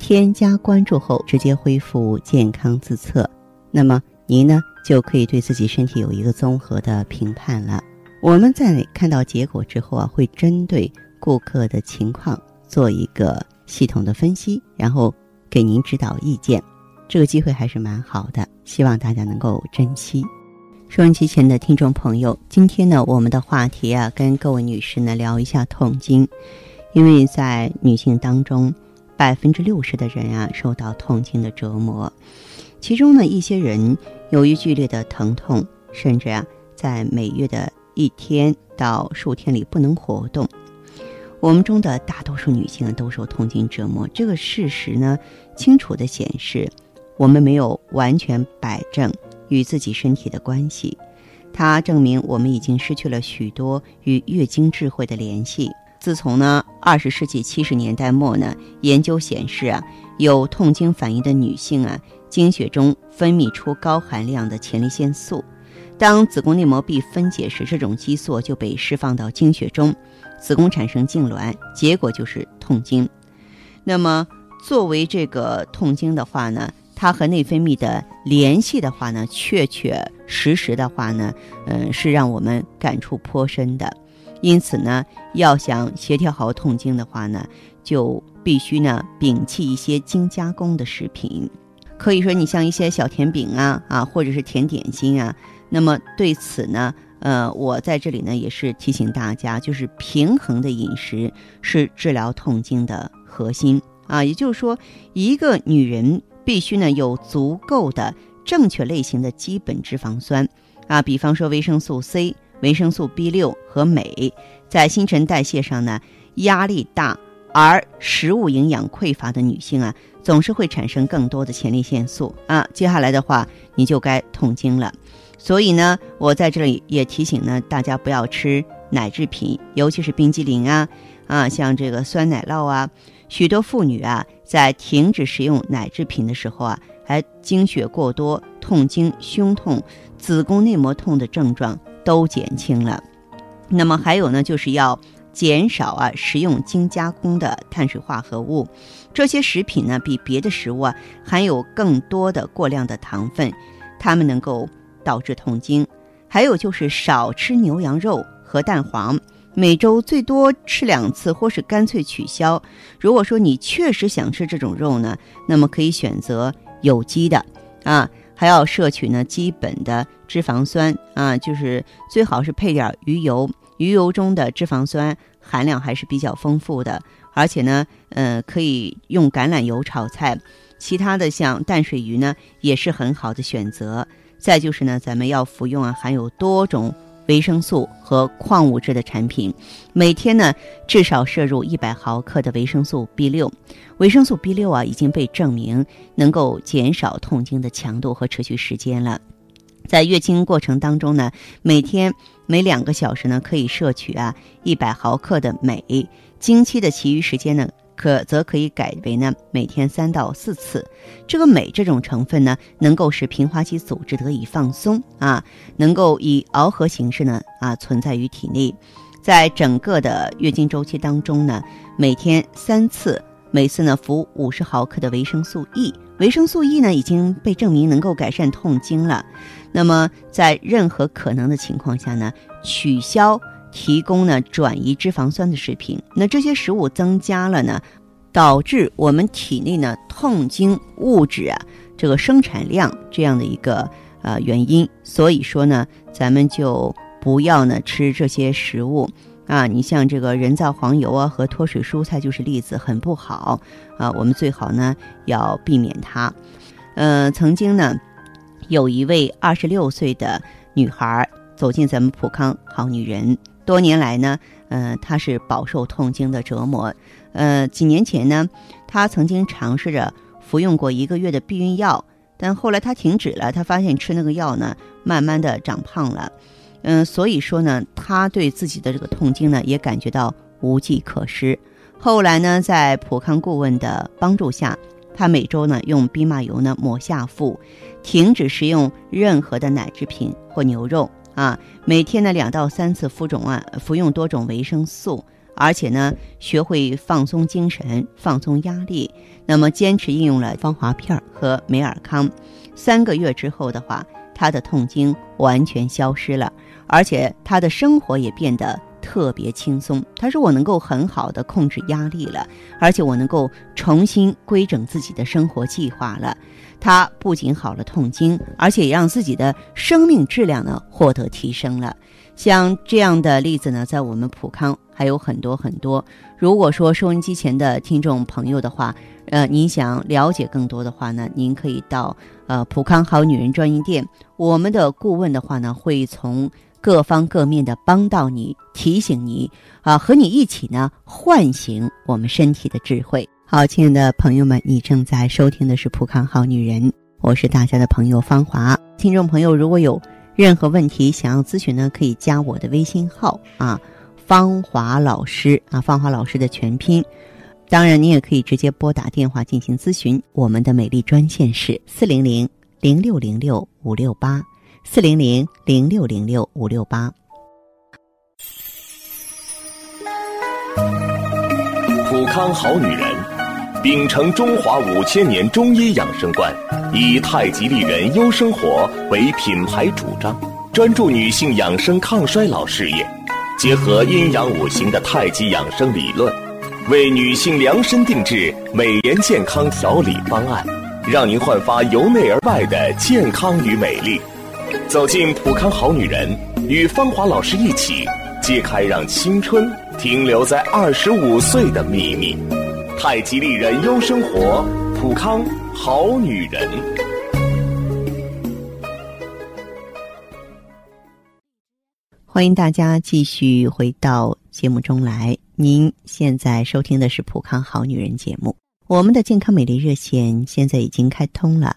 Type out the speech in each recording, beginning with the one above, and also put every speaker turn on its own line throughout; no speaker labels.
添加关注后，直接恢复健康自测，那么您呢就可以对自己身体有一个综合的评判了。我们在看到结果之后啊，会针对顾客的情况做一个系统的分析，然后给您指导意见。这个机会还是蛮好的，希望大家能够珍惜。收音机前的听众朋友，今天呢，我们的话题啊，跟各位女士呢聊一下痛经，因为在女性当中。百分之六十的人啊受到痛经的折磨，其中呢一些人由于剧烈的疼痛，甚至啊在每月的一天到数天里不能活动。我们中的大多数女性都受痛经折磨，这个事实呢清楚的显示，我们没有完全摆正与自己身体的关系，它证明我们已经失去了许多与月经智慧的联系。自从呢，二十世纪七十年代末呢，研究显示啊，有痛经反应的女性啊，经血中分泌出高含量的前列腺素，当子宫内膜壁分解时，这种激素就被释放到经血中，子宫产生痉挛，结果就是痛经。那么，作为这个痛经的话呢，它和内分泌的联系的话呢，确确实实的话呢，嗯，是让我们感触颇深的。因此呢，要想协调好痛经的话呢，就必须呢摒弃一些精加工的食品。可以说，你像一些小甜饼啊啊，或者是甜点心啊。那么对此呢，呃，我在这里呢也是提醒大家，就是平衡的饮食是治疗痛经的核心啊。也就是说，一个女人必须呢有足够的正确类型的基本脂肪酸啊，比方说维生素 C。维生素 B 六和镁在新陈代谢上呢压力大，而食物营养匮乏的女性啊，总是会产生更多的前列腺素啊。接下来的话，你就该痛经了。所以呢，我在这里也提醒呢，大家不要吃奶制品，尤其是冰激凌啊啊，像这个酸奶酪啊。许多妇女啊，在停止食用奶制品的时候啊，还经血过多、痛经、胸痛、子宫内膜痛的症状。都减轻了，那么还有呢，就是要减少啊食用精加工的碳水化合物，这些食品呢比别的食物啊含有更多的过量的糖分，它们能够导致痛经。还有就是少吃牛羊肉和蛋黄，每周最多吃两次，或是干脆取消。如果说你确实想吃这种肉呢，那么可以选择有机的啊。还要摄取呢基本的脂肪酸啊，就是最好是配点鱼油，鱼油中的脂肪酸含量还是比较丰富的，而且呢，呃，可以用橄榄油炒菜，其他的像淡水鱼呢也是很好的选择。再就是呢，咱们要服用啊含有多种。维生素和矿物质的产品，每天呢至少摄入一百毫克的维生素 B 六。维生素 B 六啊已经被证明能够减少痛经的强度和持续时间了。在月经过程当中呢，每天每两个小时呢可以摄取啊一百毫克的镁。经期的其余时间呢。可则可以改为呢，每天三到四次。这个镁这种成分呢，能够使平滑肌组织得以放松啊，能够以螯合形式呢啊存在于体内。在整个的月经周期当中呢，每天三次，每次呢服五十毫克的维生素 E。维生素 E 呢已经被证明能够改善痛经了。那么在任何可能的情况下呢，取消。提供呢转移脂肪酸的食品，那这些食物增加了呢，导致我们体内呢痛经物质啊这个生产量这样的一个呃原因，所以说呢，咱们就不要呢吃这些食物啊。你像这个人造黄油啊和脱水蔬菜就是例子，很不好啊。我们最好呢要避免它。呃，曾经呢有一位二十六岁的女孩走进咱们普康好女人。多年来呢，呃，她是饱受痛经的折磨。呃，几年前呢，她曾经尝试着服用过一个月的避孕药，但后来她停止了，她发现吃那个药呢，慢慢的长胖了。嗯，所以说呢，她对自己的这个痛经呢，也感觉到无计可施。后来呢，在普康顾问的帮助下，她每周呢用蓖麻油呢抹下腹，停止食用任何的奶制品或牛肉啊，每天呢两到三次浮肿啊，服用多种维生素。而且呢，学会放松精神、放松压力，那么坚持应用了芳华片和美尔康，三个月之后的话，他的痛经完全消失了，而且他的生活也变得特别轻松。他说：“我能够很好的控制压力了，而且我能够重新规整自己的生活计划了。他不仅好了痛经，而且也让自己的生命质量呢获得提升了。像这样的例子呢，在我们普康。”还有很多很多。如果说收音机前的听众朋友的话，呃，您想了解更多的话呢，您可以到呃普康好女人专营店，我们的顾问的话呢，会从各方各面的帮到你，提醒你啊，和你一起呢，唤醒我们身体的智慧。好，亲爱的朋友们，你正在收听的是普康好女人，我是大家的朋友芳华。听众朋友，如果有任何问题想要咨询呢，可以加我的微信号啊。芳华老师啊，芳华老师的全拼。当然，你也可以直接拨打电话进行咨询。我们的美丽专线是四零零零六零六五六八，四零零零六零六五六八。
普康好女人，秉承中华五千年中医养生观，以太极丽人优生活为品牌主张，专注女性养生抗衰老事业。结合阴阳五行的太极养生理论，为女性量身定制美颜健康调理方案，让您焕发由内而外的健康与美丽。走进普康好女人，与芳华老师一起揭开让青春停留在二十五岁的秘密。太极丽人优生活，普康好女人。
欢迎大家继续回到节目中来。您现在收听的是《普康好女人》节目。我们的健康美丽热线现在已经开通了，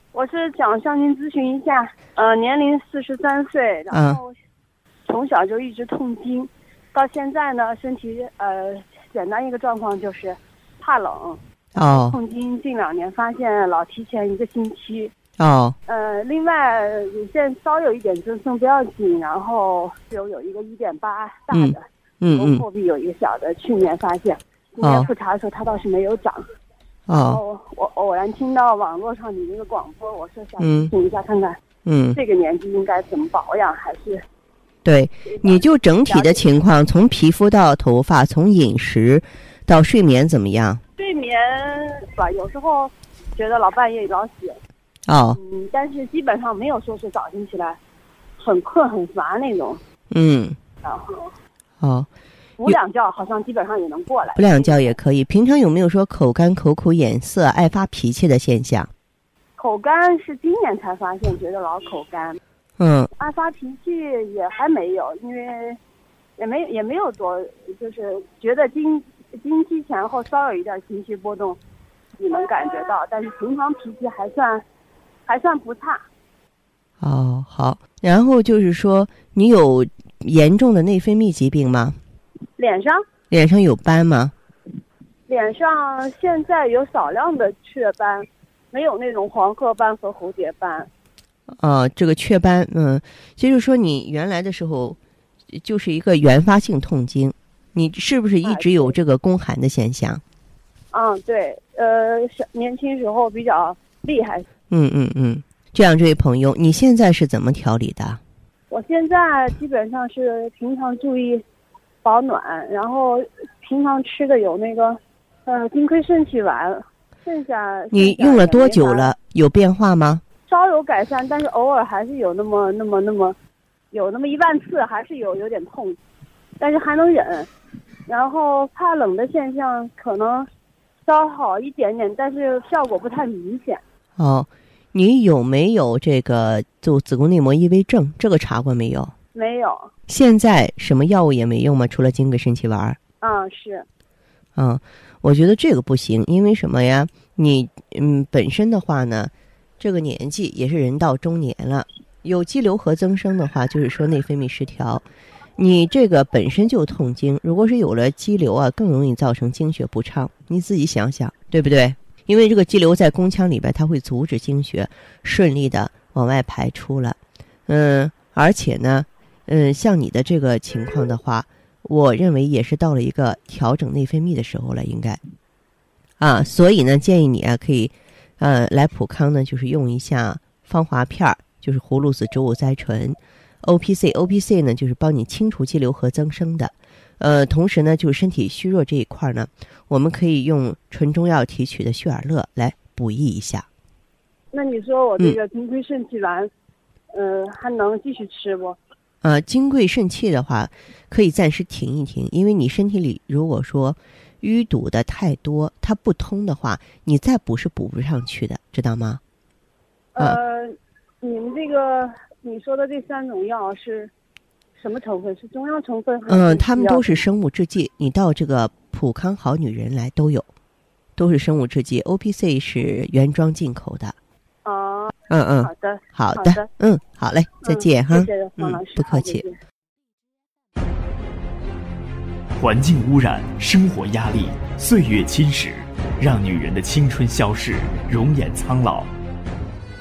我是想向您咨询一下，呃，年龄四十三岁，然后从小就一直痛经，到现在呢，身体呃，简单一个状况就是怕冷。
哦。
痛经近两年发现老提前一个星期。
哦，
呃，另外乳腺稍有一点增生不要紧，然后有有一个一点八大的，
嗯嗯
后壁有一个小的，去年发现，今年复查的时候它倒是没有长。
哦，
我偶然听到网络上你那个广播，我说想听一下看看，嗯，这个年纪应该怎么保养？还是
对，你就整体的情况，从皮肤到头发，从饮食到睡眠怎么样？
睡眠吧，有时候觉得老半夜老醒。
哦，
嗯，但是基本上没有说是早晨起来很困很乏那种。
嗯，
然后
哦，
补两觉好像基本上也能过来。
补两觉也可以。平常有没有说口干、口苦、眼涩、爱发脾气的现象？
口干是今年才发现，觉得老口干。
嗯。
爱发脾气也还没有，因为也没也没有多，就是觉得经经期前后稍有一点情绪波动，你能感觉到，但是平常脾气还算。还算不差，
哦，好。然后就是说，你有严重的内分泌疾病吗？
脸上？
脸上有斑吗？
脸上现在有少量的雀斑，没有那种黄褐斑和蝴蝶斑。
啊，这个雀斑，嗯，就是说你原来的时候就是一个原发性痛经，你是不是一直有这个宫寒的现象？
嗯，对，呃，小年轻时候比较厉害。
嗯嗯嗯，这样，这位朋友，你现在是怎么调理的？
我现在基本上是平常注意保暖，然后平常吃的有那个呃金匮肾气丸，剩下
你用了多久了？有变化吗？
稍有有改善，但是偶尔还是有那么那么那么，有那么一万次还是有有点痛，但是还能忍。然后怕冷的现象可能稍好一点点，但是效果不太明显。
哦，你有没有这个就子宫内膜异位症？这个查过没有？
没有。
现在什么药物也没用吗？除了金匮肾气丸？
嗯，是。
嗯，我觉得这个不行，因为什么呀？你嗯，本身的话呢，这个年纪也是人到中年了，有肌瘤和增生的话，就是说内分泌失调。你这个本身就痛经，如果是有了肌瘤啊，更容易造成经血不畅。你自己想想，对不对？因为这个肌瘤在宫腔里边，它会阻止经血顺利的往外排出了。嗯，而且呢，嗯，像你的这个情况的话，我认为也是到了一个调整内分泌的时候了，应该。啊，所以呢，建议你啊，可以，呃，来普康呢，就是用一下芳华片儿，就是葫芦籽植物甾醇。O P C，O P C 呢，就是帮你清除肌瘤和增生的，呃，同时呢，就是身体虚弱这一块呢，我们可以用纯中药提取的血尔乐来补益一下。
那你说我这个金匮肾气丸，嗯，还能继续吃不？
呃，金匮肾气的话，可以暂时停一停，因为你身体里如果说淤堵的太多，它不通的话，你再补是补不上去的，知道吗？
呃，你们这个。你说的这三种药是什么成分？是中药成分？
嗯，他们都是生物制剂。你到这个普康好女人来都有，都是生物制剂。O P C 是原装进口的。
哦。
嗯嗯。
好的。
好的。嗯，好嘞，再见哈。
谢谢黄老师。
不客气。
环境污染、生活压力、岁月侵蚀，让女人的青春消逝，容颜苍老。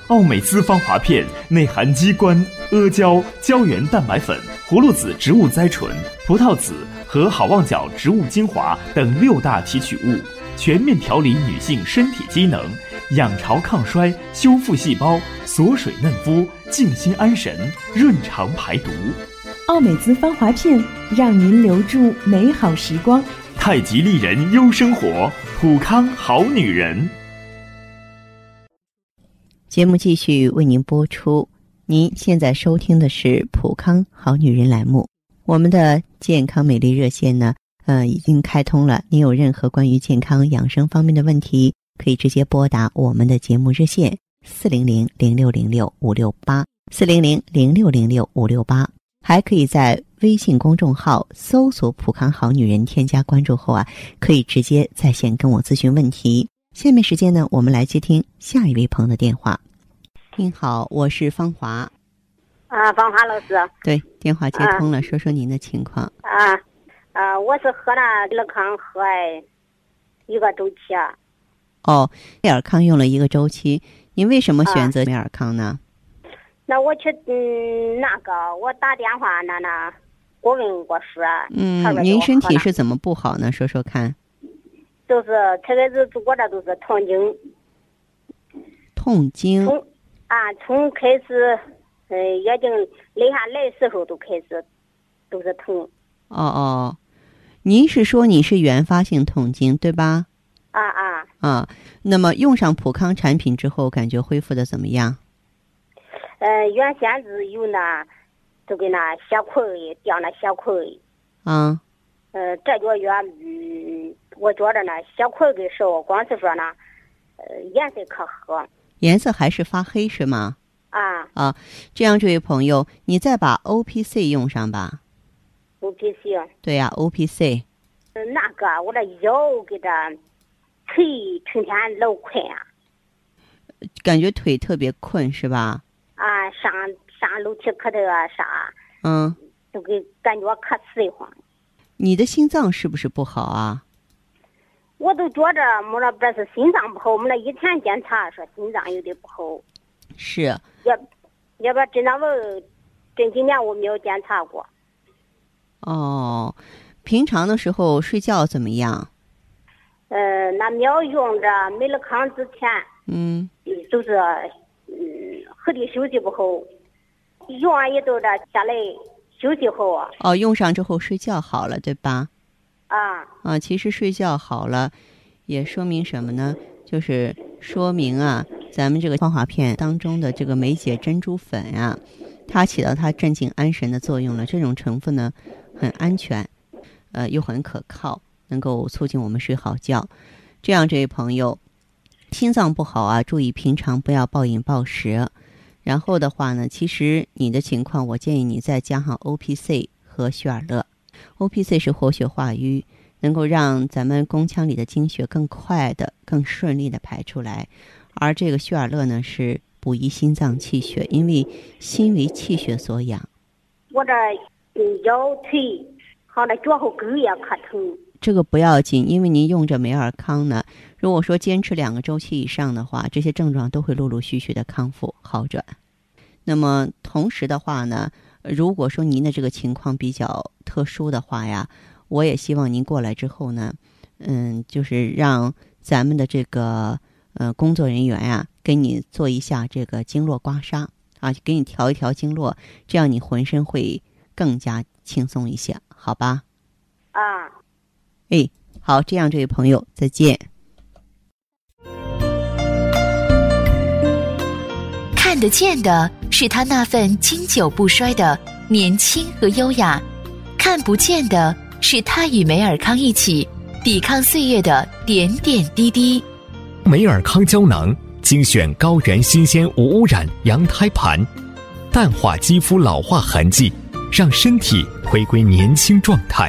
奥美姿芳华片内含鸡冠、阿胶、胶原蛋白粉、葫芦籽植物甾醇、葡萄籽和好望角植物精华等六大提取物，全面调理女性身体机能，养巢抗衰、修复细胞、锁水嫩肤、静心安神、润肠排毒。
奥美姿芳华片让您留住美好时光。
太极丽人优生活，普康好女人。
节目继续为您播出。您现在收听的是《普康好女人》栏目。我们的健康美丽热线呢，呃，已经开通了。您有任何关于健康养生方面的问题，可以直接拨打我们的节目热线四零零零六零六五六八四零零零六零六五六八，还可以在微信公众号搜索“普康好女人”，添加关注后啊，可以直接在线跟我咨询问题。下面时间呢，我们来接听下一位朋友的电话。您好，我是芳华。
啊，芳华老师。
对，电话接通了，说说您的情况。
啊，啊，我是喝了乐康喝一个周期。
哦，美尔康用了一个周期，您为什么选择美尔康呢？
那我去嗯，那个我打电话那那我问过说。
嗯，您身体是怎么不好呢？说说看。
就是特别是我这都是痛经，
痛经。
从啊，从开始，嗯，月经来下来时候都开始都是疼。
哦哦，您是说你是原发性痛经对吧？
啊啊。
啊，那么用上普康产品之后，感觉恢复的怎么样？
呃，原先是有那，都跟那血块掉那血块。
啊。
呃，这个月，嗯。我觉着呢，血块给少，光是说呢，呃，颜色可黑。
颜色还是发黑是吗？
啊
啊，这样，这位朋友，你再把 O P C 用上吧。
O P C。
对呀，O P C。
嗯，那个，我这腰给这腿成天老困啊。
感觉腿特别困是吧？
啊，上上楼梯可得啥？
嗯。
都给感觉可瘆得慌。
你的心脏是不是不好啊？
我都觉着没了，不是心脏不好，我们那一天检查说心脏有点不好。
是。
要，要不真那问，这几年我没有检查过。
哦，平常的时候睡觉怎么样？
呃，那没有用着没了康之前，
嗯，
就是，嗯，喝的休息不好，用完一都这下来休息好啊。
哦，用上之后睡觉好了，对吧？
啊
啊！其实睡觉好了，也说明什么呢？就是说明啊，
咱们这个芳华片当中的这个梅姐珍珠粉啊，它起到它镇静安神的作用了。这种成分呢，很安全，呃，又很可靠，能够促进我们睡好觉。这样，这位朋友，心脏不好啊，注意平常不要暴饮暴食。然后的话呢，其实你的情况，我建议你再加上 O P C 和血尔乐。O P C 是活血化瘀，能够让咱们宫腔里的精血更快的、更顺利的排出来。而这个血尔乐呢，是补益心脏气血，因为心为气血所养。
我这腰腿好那脚后跟也可疼。
这个不要紧，因为您用着美尔康呢。如果说坚持两个周期以上的话，这些症状都会陆陆续续的康复好转。那么同时的话呢，如果说您的这个情况比较特殊的话呀，我也希望您过来之后呢，嗯，就是让咱们的这个呃工作人员呀，给你做一下这个经络刮痧啊，给你调一调经络，这样你浑身会更加轻松一些，好吧？
啊。
哎，好，这样，这位朋友，再见。
看得见的是他那份经久不衰的年轻和优雅，看不见的是他与梅尔康一起抵抗岁月的点点滴滴。
梅尔康胶囊精选高原新鲜无污染羊胎盘，淡化肌肤老化痕迹，让身体回归年轻状态。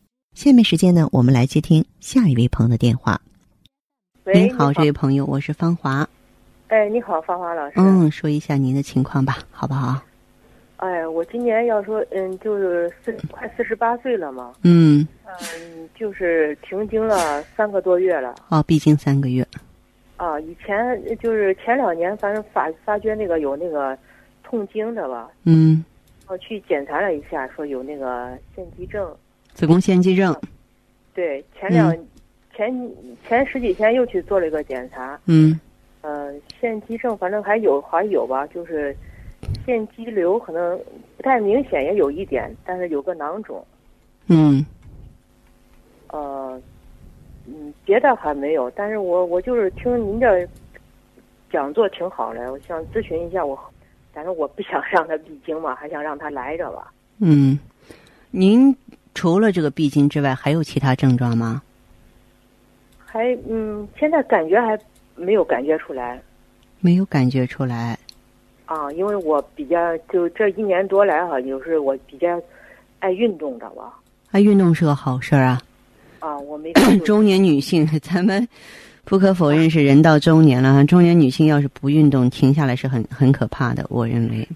下面时间呢，我们来接听下一位朋友的电话。
喂，
您好，这位朋友，我是芳华。
哎，你好，芳华老师。
嗯，说一下您的情况吧，好不好？
哎，我今年要说，嗯，就是四快四十八岁了嘛。
嗯。
嗯，就是停经了三个多月了。
哦，闭经三个月。
啊，以前就是前两年，反正发发觉那个有那个痛经的吧。
嗯。
我去检查了一下，说有那个腺肌症。
子宫腺肌症，
对，前两前前十几天又去做了一个检查，
嗯，
呃，腺肌症反正还有还有吧，就是腺肌瘤可能不太明显，也有一点，但是有个囊肿，
嗯，
呃，嗯，别的还没有，但是我我就是听您这讲座挺好的，我想咨询一下我，但是我不想让他闭经嘛，还想让他来着吧，
嗯，您。除了这个闭经之外，还有其他症状吗？
还嗯，现在感觉还没有感觉出来。
没有感觉出来。
啊，因为我比较就这一年多来哈，就是我比较爱运动，知道吧？
爱运动是个好事儿啊。
啊，我没。
中年女性，咱们不可否认是人到中年了。中年女性要是不运动，停下来是很很可怕的。我认为。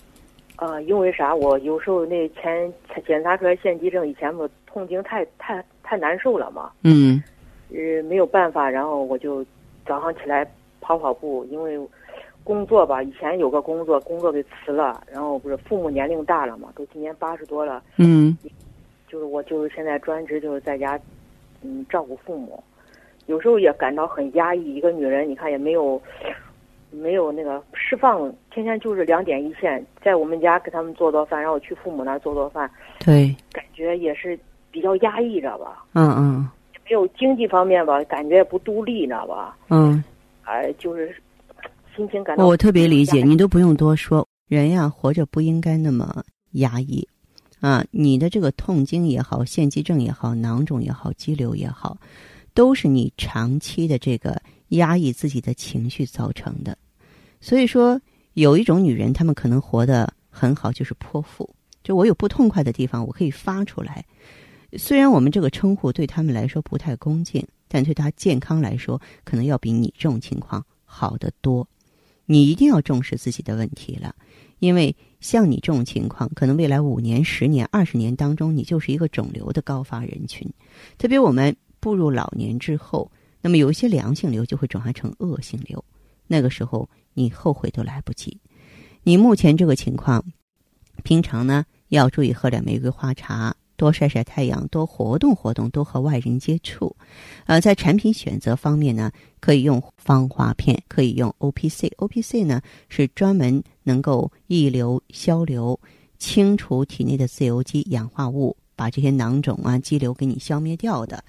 呃，因为啥？我有时候那前检查出来腺肌症，以前不痛经太太太难受了嘛。
嗯。
呃，没有办法，然后我就早上起来跑跑步。因为工作吧，以前有个工作，工作给辞了，然后不是父母年龄大了嘛，都今年八十多了。
嗯。
就是我，就是现在专职就是在家，嗯，照顾父母。有时候也感到很压抑。一个女人，你看也没有。没有那个释放，天天就是两点一线，在我们家给他们做做饭，然后去父母那儿做做饭。
对，
感觉也是比较压抑，知道吧？
嗯嗯。
没有经济方面吧，感觉也不独立，知道吧？
嗯。
哎，就是心情感到。
我特别理解，你都不用多说。人呀，活着不应该那么压抑啊！你的这个痛经也好，腺肌症也好，囊肿也好，肌瘤也好，都是你长期的这个压抑自己的情绪造成的。所以说，有一种女人，她们可能活得很好，就是泼妇就我有不痛快的地方，我可以发出来。虽然我们这个称呼对他们来说不太恭敬，但对她健康来说，可能要比你这种情况好得多。你一定要重视自己的问题了，因为像你这种情况，可能未来五年、十年、二十年当中，你就是一个肿瘤的高发人群。特别我们步入老年之后，那么有一些良性瘤就会转化成恶性瘤，那个时候你后悔都来不及。你目前这个情况，平常呢要注意喝点玫瑰花茶。多晒晒太阳，多活动活动，多和外人接触。呃，在产品选择方面呢，可以用芳华片，可以用 O P C。O P C 呢是专门能够抑流消瘤、清除体内的自由基、氧化物，把这些囊肿啊、肌瘤给你消灭掉的。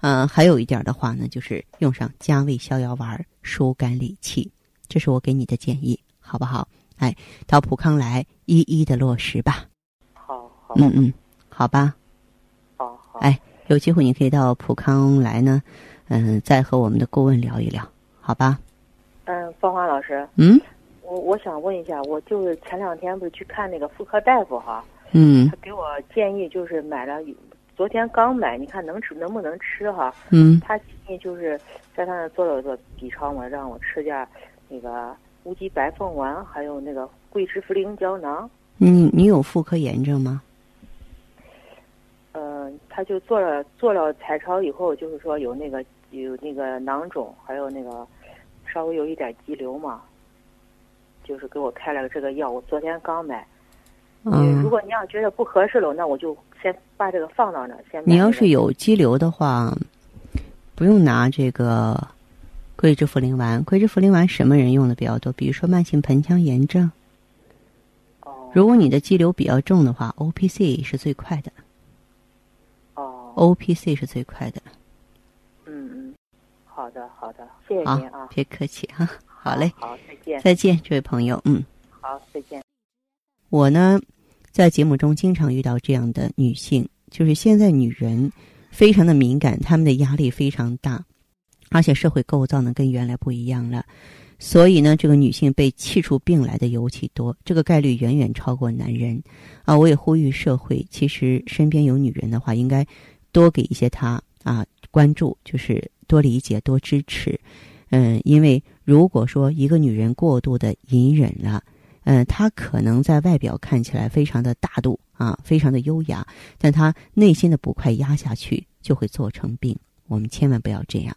呃，还有一点的话呢，就是用上加味逍遥丸，疏肝理气。这是我给你的建议，好不好？哎，到普康来一一的落实吧。
好好，
嗯嗯。好吧，
好好，
哎，有机会你可以到普康来呢，嗯，再和我们的顾问聊一聊，好吧？
嗯，芳华老师，
嗯，
我我想问一下，我就是前两天不是去看那个妇科大夫哈，
嗯，
他给我建议就是买了，昨天刚买，你看能吃能不能吃哈？
嗯，
他建议就是在他那做了个 B 超嘛，让我吃点那个乌鸡白凤丸，还有那个桂枝茯苓胶囊。
你你有妇科炎症吗？
嗯，他就做了做了彩超以后，就是说有那个有那个囊肿，还有那个稍微有一点肌瘤嘛，就是给我开了这个药。我昨天刚买。
嗯。
如果你要觉得不合适了，那我就先把这个放到那先。
你要是有肌瘤的话，不用拿这个桂枝茯苓丸。桂枝茯苓丸什么人用的比较多？比如说慢性盆腔炎症。
哦。
如果你的肌瘤比较重的话，O P C 是最快的。O P C 是最快的。
嗯嗯，好的好的，谢谢您啊，
别客气哈，好嘞，
好再见，
再见，这位朋友，嗯，
好再见。
我呢，在节目中经常遇到这样的女性，就是现在女人非常的敏感，她们的压力非常大，而且社会构造呢跟原来不一样了，所以呢，这个女性被气出病来的尤其多，这个概率远远超过男人啊！我也呼吁社会，其实身边有女人的话，应该。多给一些她啊关注，就是多理解、多支持，嗯，因为如果说一个女人过度的隐忍了，嗯，她可能在外表看起来非常的大度啊，非常的优雅，但她内心的不快压下去，就会做成病。我们千万不要这样。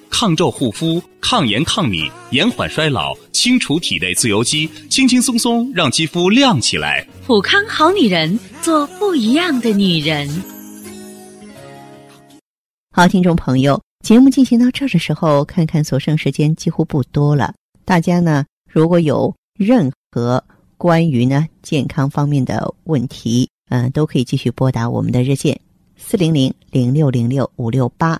抗皱护肤，抗炎抗敏，延缓衰老，清除体内自由基，轻轻松松让肌肤亮起来。
普康好女人，做不一样的女人。
好，听众朋友。节目进行到这儿的时候，看看所剩时间几乎不多了。大家呢，如果有任何关于呢健康方面的问题，嗯，都可以继续拨打我们的热线四零零零六零六五六八